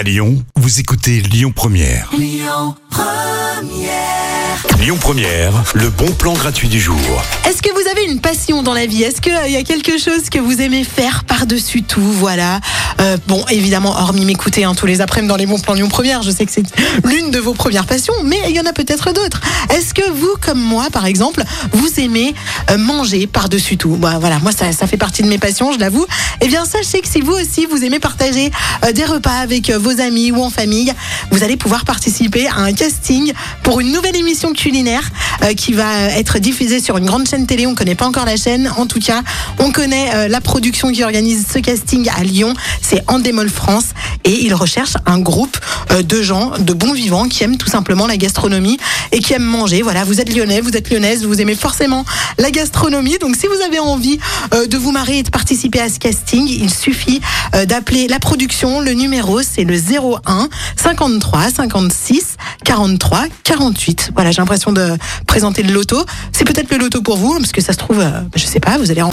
À Lyon, vous écoutez Lyon Première. Lyon Première. le bon plan gratuit du jour. Est-ce que vous avez une passion dans la vie? Est-ce qu'il y a quelque chose que vous aimez faire par-dessus tout? Voilà. Euh, bon, évidemment, hormis m'écouter hein, tous les après-midi dans les bons plans Lyon Première, je sais que c'est l'une de vos premières passions, mais il y en a peut-être d'autres. Est-ce que vous, comme moi, par exemple, vous aimez euh, manger par-dessus tout? Bah, Voilà, moi, ça, ça fait partie de mes passions, je l'avoue. Eh bien, sachez que si vous aussi, vous aimez partager euh, des repas avec vos amis ou en famille, vous allez pouvoir participer à un casting pour une nouvelle émission culinaire qui va être diffusée sur une grande chaîne télé. On connaît pas encore la chaîne. En tout cas, on connaît la production qui organise ce casting à Lyon c'est Endemol France et il recherche un groupe euh, de gens, de bons vivants qui aiment tout simplement la gastronomie et qui aiment manger. Voilà, vous êtes lyonnais, vous êtes lyonnaise, vous aimez forcément la gastronomie. Donc si vous avez envie euh, de vous marier et de participer à ce casting, il suffit euh, d'appeler la production. Le numéro c'est le 01 53 56 43 48. Voilà, j'ai l'impression de présenter le loto. C'est peut-être le loto pour vous, parce que ça se trouve, je sais pas, vous allez en...